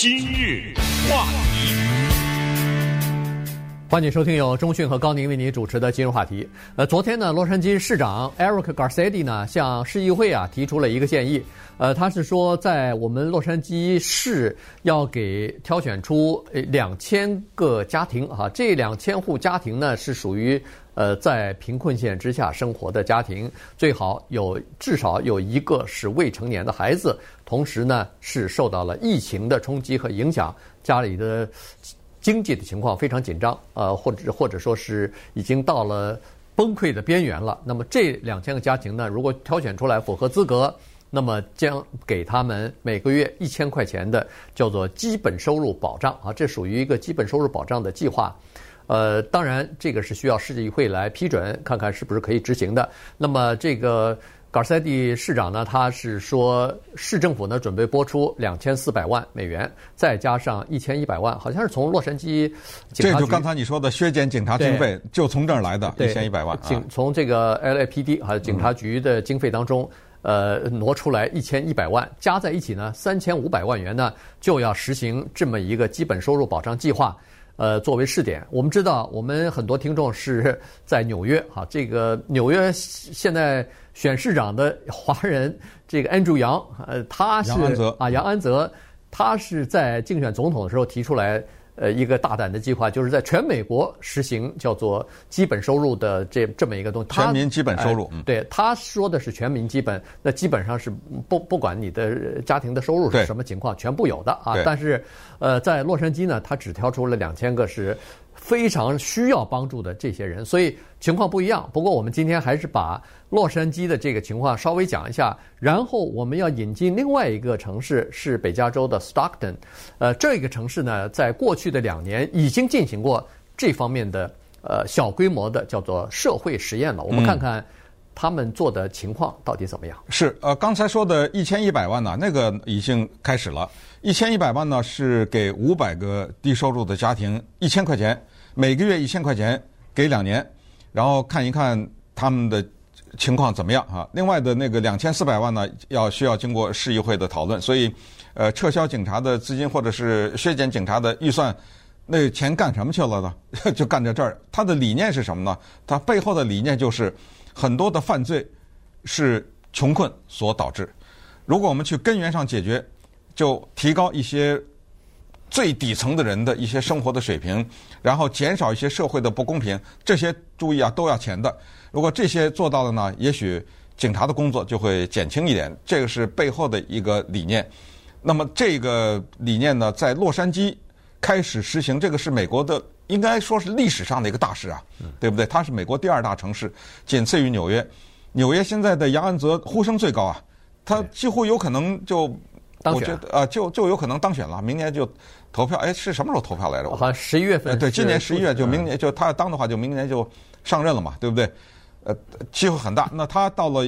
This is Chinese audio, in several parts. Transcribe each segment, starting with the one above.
今日话题，欢迎收听由中讯和高宁为您主持的今日话题。呃，昨天呢，洛杉矶市长 Eric Garcetti 呢向市议会啊提出了一个建议。呃，他是说在我们洛杉矶市要给挑选出两千个家庭啊，这两千户家庭呢是属于。呃，在贫困线之下生活的家庭，最好有至少有一个是未成年的孩子，同时呢是受到了疫情的冲击和影响，家里的经济的情况非常紧张，呃，或者或者说是已经到了崩溃的边缘了。那么这两千个家庭呢，如果挑选出来符合资格，那么将给他们每个月一千块钱的叫做基本收入保障啊，这属于一个基本收入保障的计划。呃，当然，这个是需要市议会来批准，看看是不是可以执行的。那么，这个卡塞蒂市长呢，他是说市政府呢准备拨出两千四百万美元，再加上一千一百万，好像是从洛杉矶警察局。这就刚才你说的削减警察经费，就从这儿来的，一千一百万。警从这个 LAPD 还有警察局的经费当中，呃，挪出来一千一百万，加在一起呢，三千五百万元呢，就要实行这么一个基本收入保障计划。呃，作为试点，我们知道，我们很多听众是在纽约哈，这个纽约现在选市长的华人，这个 Andrew Yang，呃，他是啊，杨安泽，他是在竞选总统的时候提出来。呃，一个大胆的计划，就是在全美国实行叫做基本收入的这这么一个东西。全民基本收入，哎、对他说的是全民基本，那基本上是不不管你的家庭的收入是什么情况，全部有的啊。但是，呃，在洛杉矶呢，他只挑出了两千个是。非常需要帮助的这些人，所以情况不一样。不过我们今天还是把洛杉矶的这个情况稍微讲一下，然后我们要引进另外一个城市，是北加州的 Stockton。呃，这个城市呢，在过去的两年已经进行过这方面的呃小规模的叫做社会实验了。我们看看他们做的情况到底怎么样。是呃，刚才说的一千一百万呢，那个已经开始了。一千一百万呢，是给五百个低收入的家庭一千块钱，每个月一千块钱，给两年，然后看一看他们的情况怎么样啊。另外的那个两千四百万呢，要需要经过市议会的讨论，所以，呃，撤销警察的资金或者是削减警察的预算，那钱干什么去了呢？就干在这儿。他的理念是什么呢？他背后的理念就是很多的犯罪是穷困所导致，如果我们去根源上解决。就提高一些最底层的人的一些生活的水平，然后减少一些社会的不公平。这些注意啊，都要钱的。如果这些做到了呢，也许警察的工作就会减轻一点。这个是背后的一个理念。那么这个理念呢，在洛杉矶开始实行，这个是美国的，应该说是历史上的一个大事啊，对不对？它是美国第二大城市，仅次于纽约。纽约现在的杨安泽呼声最高啊，他几乎有可能就。我觉得啊，就就有可能当选了，明年就投票。哎，是什么时候投票来着？好像十一月份。对，今年十一月就明年就他要当的话，就明年就上任了嘛，对不对？呃，机会很大。那他到了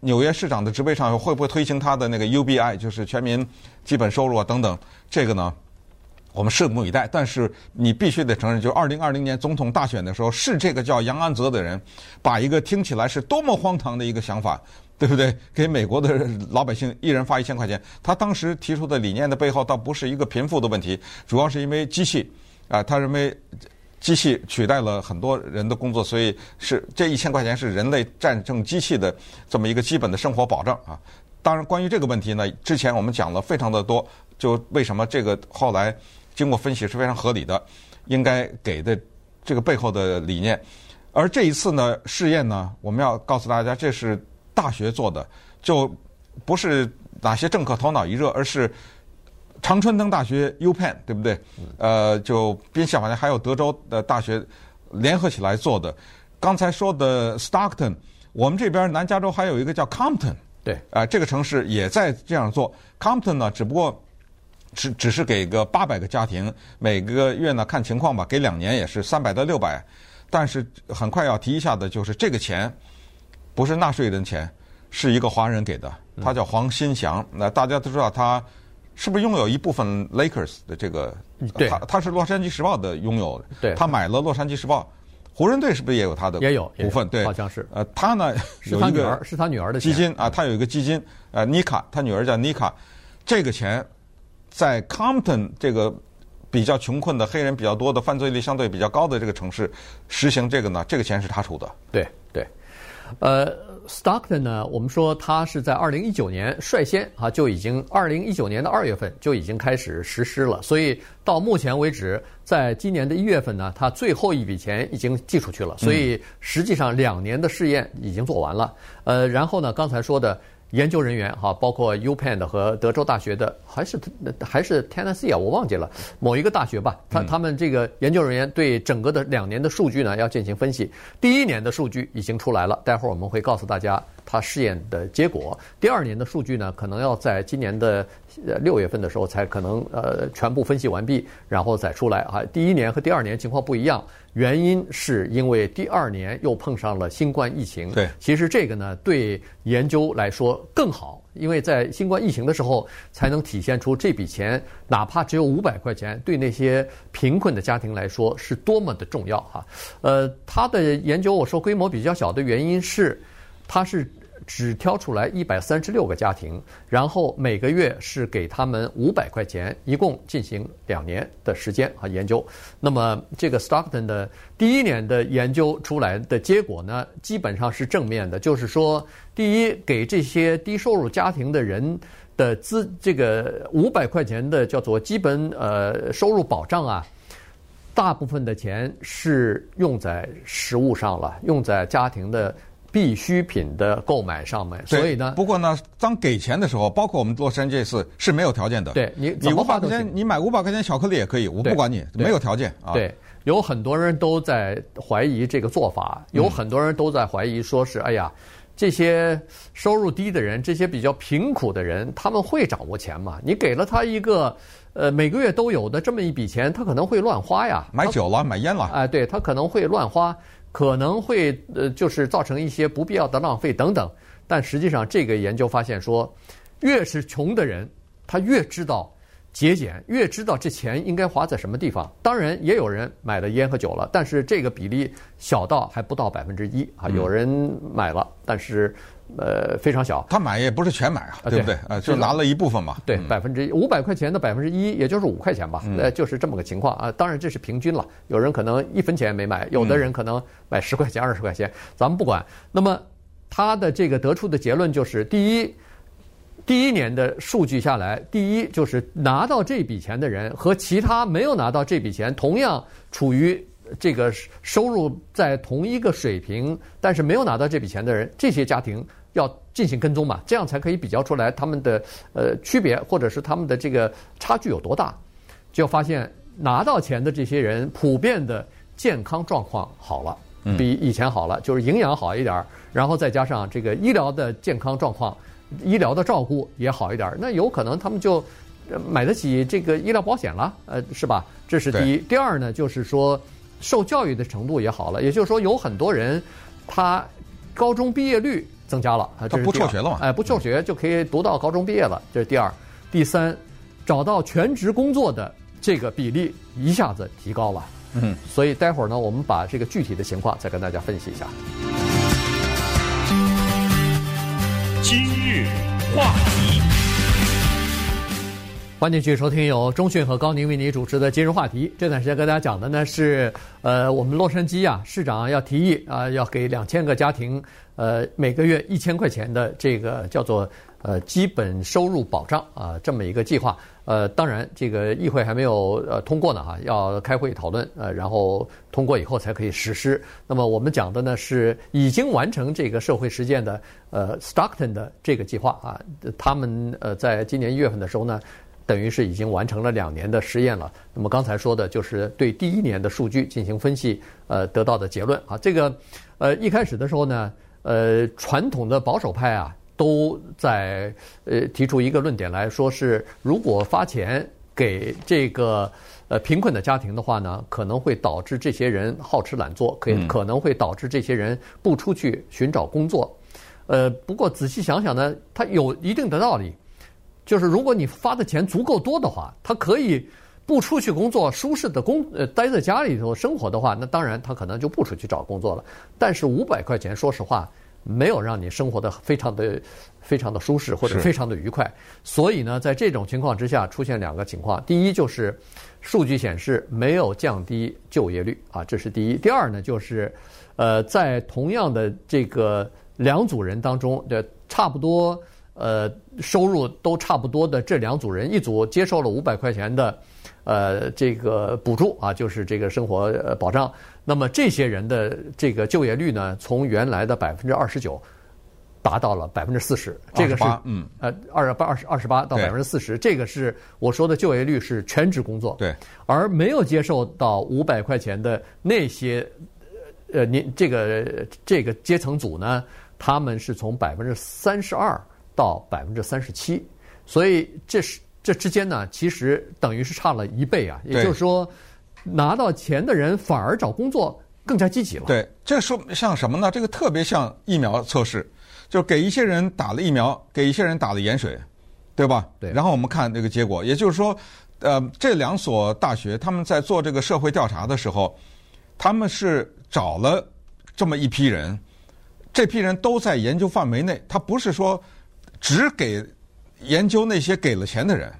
纽约市长的职位上，会不会推行他的那个 UBI，就是全民基本收入啊等等？这个呢，我们拭目以待。但是你必须得承认，就是二零二零年总统大选的时候，是这个叫杨安泽的人，把一个听起来是多么荒唐的一个想法。对不对？给美国的老百姓一人发一千块钱。他当时提出的理念的背后，倒不是一个贫富的问题，主要是因为机器啊，他认为机器取代了很多人的工作，所以是这一千块钱是人类战胜机器的这么一个基本的生活保障啊。当然，关于这个问题呢，之前我们讲了非常的多，就为什么这个后来经过分析是非常合理的，应该给的这个背后的理念。而这一次呢，试验呢，我们要告诉大家，这是。大学做的就不是哪些政客头脑一热，而是常春藤大学 UPenn 对不对？呃，就宾夕法尼亚还有德州的大学联合起来做的。刚才说的 Stockton，我们这边南加州还有一个叫 Compton，对，啊、呃，这个城市也在这样做。Compton 呢，只不过只只是给个八百个家庭，每个月呢看情况吧，给两年也是三百到六百。但是很快要提一下的就是这个钱。不是纳税人钱，是一个华人给的，他叫黄新祥。那大家都知道他是不是拥有一部分 Lakers 的这个？对，他他是洛杉矶时报的拥有。对，他买了洛杉矶时报，湖人队是不是也有他的？也有股份，对，好像是。呃，他呢有一个是他女儿的基金啊，他有一个基金，呃，妮卡，他女儿叫妮卡，这个钱在 Compton 这个比较穷困的黑人比较多的、犯罪率相对比较高的这个城市实行这个呢？这个钱是他出的。对对，呃。Stockton 呢，我们说他是在二零一九年率先啊就已经二零一九年的二月份就已经开始实施了，所以到目前为止，在今年的一月份呢，他最后一笔钱已经寄出去了，所以实际上两年的试验已经做完了。呃，然后呢，刚才说的。研究人员哈，包括 UPenn 的和德州大学的，还是还是 Tennessee 啊，我忘记了某一个大学吧。他他们这个研究人员对整个的两年的数据呢要进行分析。第一年的数据已经出来了，待会儿我们会告诉大家他试验的结果。第二年的数据呢，可能要在今年的呃六月份的时候才可能呃全部分析完毕，然后再出来啊。第一年和第二年情况不一样。原因是因为第二年又碰上了新冠疫情。对，其实这个呢，对研究来说更好，因为在新冠疫情的时候，才能体现出这笔钱，哪怕只有五百块钱，对那些贫困的家庭来说是多么的重要哈。呃，他的研究我说规模比较小的原因是，他是。只挑出来一百三十六个家庭，然后每个月是给他们五百块钱，一共进行两年的时间和研究。那么这个 Stockton 的第一年的研究出来的结果呢，基本上是正面的，就是说，第一，给这些低收入家庭的人的资这个五百块钱的叫做基本呃收入保障啊，大部分的钱是用在食物上了，用在家庭的。必需品的购买上面，所以呢，不过呢，当给钱的时候，包括我们洛杉矶这次是没有条件的。对你，你五百块钱，你买五百块钱巧克力也可以，我不管你，没有条件啊。对，有很多人都在怀疑这个做法，有很多人都在怀疑，说是、嗯、哎呀，这些收入低的人，这些比较贫苦的人，他们会掌握钱吗？你给了他一个呃每个月都有的这么一笔钱，他可能会乱花呀，买酒了，买烟了，哎，对他可能会乱花。可能会呃，就是造成一些不必要的浪费等等，但实际上这个研究发现说，越是穷的人，他越知道节俭，越知道这钱应该花在什么地方。当然，也有人买了烟和酒了，但是这个比例小到还不到百分之一啊。有人买了，但是。呃，非常小，他买也不是全买啊，对不对？呃，就拿了一部分嘛。对，百分之一五百块钱的百分之一，也就是五块钱吧。呃，就是这么个情况啊。当然这是平均了，有人可能一分钱也没买，有的人可能买十块钱、二十块钱，咱们不管。那么他的这个得出的结论就是：第一，第一年的数据下来，第一就是拿到这笔钱的人和其他没有拿到这笔钱，同样处于。这个收入在同一个水平，但是没有拿到这笔钱的人，这些家庭要进行跟踪嘛，这样才可以比较出来他们的呃区别，或者是他们的这个差距有多大。就发现拿到钱的这些人，普遍的健康状况好了，比以前好了，就是营养好一点，然后再加上这个医疗的健康状况，医疗的照顾也好一点，那有可能他们就买得起这个医疗保险了，呃，是吧？这是第一。第二呢，就是说。受教育的程度也好了，也就是说，有很多人，他高中毕业率增加了，他不辍学了嘛？哎，不辍学就可以读到高中毕业了，这是第二。第三，找到全职工作的这个比例一下子提高了。嗯，所以待会儿呢，我们把这个具体的情况再跟大家分析一下。今日话题。欢迎继续收听由中讯和高宁为您主持的今日话题。这段时间跟大家讲的呢是，呃，我们洛杉矶啊市长要提议啊，要给两千个家庭，呃，每个月一千块钱的这个叫做呃基本收入保障啊，这么一个计划。呃，当然这个议会还没有呃通过呢哈，要开会讨论，呃，然后通过以后才可以实施。那么我们讲的呢是已经完成这个社会实践的呃 Stockton 的这个计划啊，他们呃在今年一月份的时候呢。等于是已经完成了两年的实验了。那么刚才说的就是对第一年的数据进行分析，呃，得到的结论啊。这个，呃，一开始的时候呢，呃，传统的保守派啊，都在呃提出一个论点来说是，如果发钱给这个呃贫困的家庭的话呢，可能会导致这些人好吃懒做，可以可能会导致这些人不出去寻找工作。呃，不过仔细想想呢，它有一定的道理。就是如果你发的钱足够多的话，他可以不出去工作，舒适的工呃待在家里头生活的话，那当然他可能就不出去找工作了。但是五百块钱，说实话，没有让你生活的非常的非常的舒适或者非常的愉快。所以呢，在这种情况之下，出现两个情况：第一就是数据显示没有降低就业率啊，这是第一；第二呢，就是呃，在同样的这个两组人当中，的差不多呃收入都差不多的这两组人，一组接受了五百块钱的。呃，这个补助啊，就是这个生活保障。那么这些人的这个就业率呢，从原来的百分之二十九，达到了百分之四十。这个是嗯，呃，二八二十二十八到百分之四十，这个是我说的就业率是全职工作。对。而没有接受到五百块钱的那些，呃，您这个这个阶层组呢，他们是从百分之三十二到百分之三十七，所以这是。这之间呢，其实等于是差了一倍啊，也就是说，拿到钱的人反而找工作更加积极了。对，这说像什么呢？这个特别像疫苗测试，就是给一些人打了疫苗，给一些人打了盐水，对吧？对。然后我们看这个结果，也就是说，呃，这两所大学他们在做这个社会调查的时候，他们是找了这么一批人，这批人都在研究范围内，他不是说只给。研究那些给了钱的人，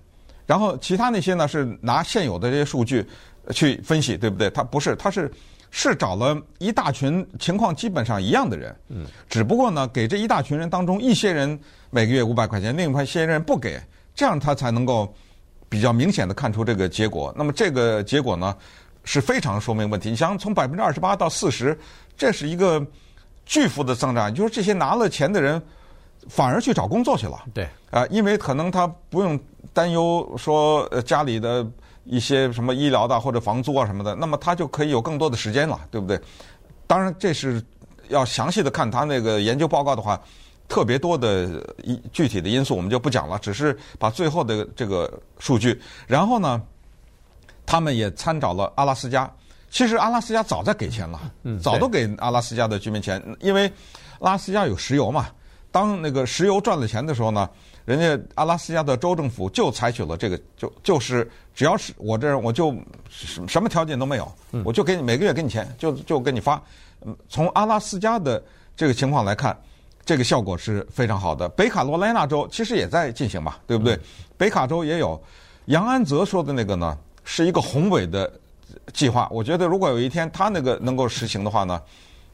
然后其他那些呢是拿现有的这些数据去分析，对不对？他不是，他是是找了一大群情况基本上一样的人，嗯，只不过呢，给这一大群人当中一些人每个月五百块钱，另外一些人不给，这样他才能够比较明显的看出这个结果。那么这个结果呢是非常说明问题。你想从百分之二十八到四十，这是一个巨幅的增长，就是这些拿了钱的人。反而去找工作去了，对，啊，因为可能他不用担忧说呃家里的一些什么医疗的或者房租啊什么的，那么他就可以有更多的时间了，对不对？当然，这是要详细的看他那个研究报告的话，特别多的一具体的因素我们就不讲了，只是把最后的这个数据。然后呢，他们也参照了阿拉斯加，其实阿拉斯加早在给钱了，嗯，早都给阿拉斯加的居民钱，因为阿拉斯加有石油嘛。当那个石油赚了钱的时候呢，人家阿拉斯加的州政府就采取了这个，就就是只要是我这儿，我就什么条件都没有，我就给你每个月给你钱，就就给你发。从阿拉斯加的这个情况来看，这个效果是非常好的。北卡罗来纳州其实也在进行嘛，对不对？北卡州也有。杨安泽说的那个呢，是一个宏伟的计划。我觉得如果有一天他那个能够实行的话呢。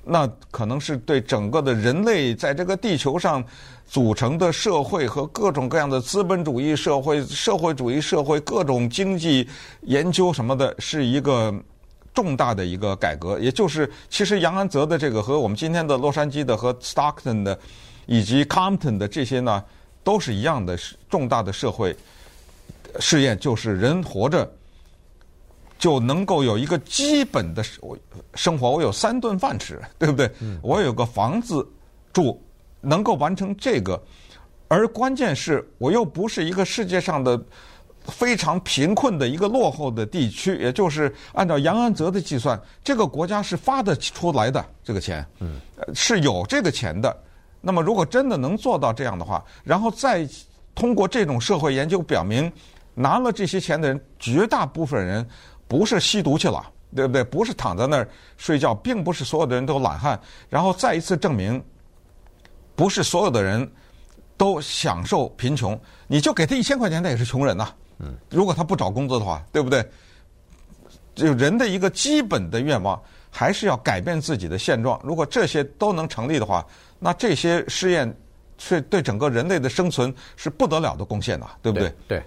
那可能是对整个的人类在这个地球上组成的社会和各种各样的资本主义社会、社会主义社会各种经济研究什么的，是一个重大的一个改革。也就是，其实杨安泽的这个和我们今天的洛杉矶的和 Stockton 的以及 Compton 的这些呢，都是一样的重大的社会试验，就是人活着。就能够有一个基本的生活，我有三顿饭吃，对不对？我有个房子住，能够完成这个。而关键是我又不是一个世界上的非常贫困的一个落后的地区，也就是按照杨安泽的计算，这个国家是发得出来的这个钱，是有这个钱的。那么如果真的能做到这样的话，然后再通过这种社会研究表明，拿了这些钱的人，绝大部分人。不是吸毒去了，对不对？不是躺在那儿睡觉，并不是所有的人都懒汉。然后再一次证明，不是所有的人都享受贫穷。你就给他一千块钱，他也是穷人呐。嗯，如果他不找工作的话，对不对？就人的一个基本的愿望，还是要改变自己的现状。如果这些都能成立的话，那这些试验是对整个人类的生存是不得了的贡献呐，对不对？对。对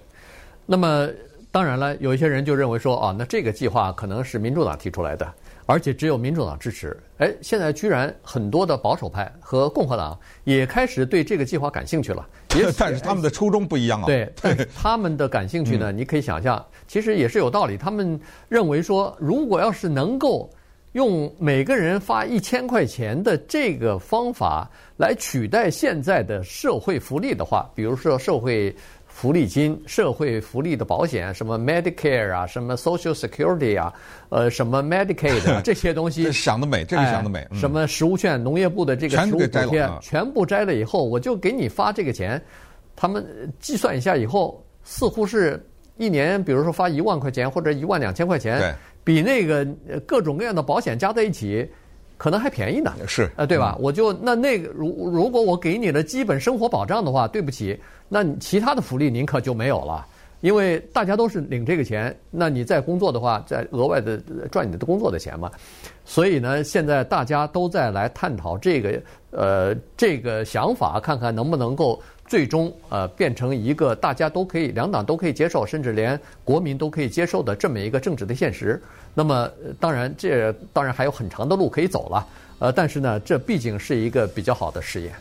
那么。当然了，有一些人就认为说啊，那这个计划可能是民主党提出来的，而且只有民主党支持。哎，现在居然很多的保守派和共和党也开始对这个计划感兴趣了。也但是他们的初衷不一样啊。对，但是 他们的感兴趣呢，你可以想象，其实也是有道理。他们认为说，如果要是能够用每个人发一千块钱的这个方法来取代现在的社会福利的话，比如说社会。福利金、社会福利的保险，什么 Medicare 啊，什么 Social Security 啊，呃，什么 Medicaid 这些东西，想得美，这个想得美。什么食物券，农业部的这个食物补贴，全部摘了以后，我就给你发这个钱。他们计算一下以后，似乎是一年，比如说发一万块钱或者一万两千块钱，比那个各种各样的保险加在一起，可能还便宜呢。是，呃，对吧？我就那那个，如如果我给你的基本生活保障的话，对不起，那其他的福利您可就没有了。因为大家都是领这个钱，那你在工作的话，再额外的赚你的工作的钱嘛。所以呢，现在大家都在来探讨这个呃这个想法，看看能不能够最终呃变成一个大家都可以两党都可以接受，甚至连国民都可以接受的这么一个政治的现实。那么当然，这当然还有很长的路可以走了。呃，但是呢，这毕竟是一个比较好的试验。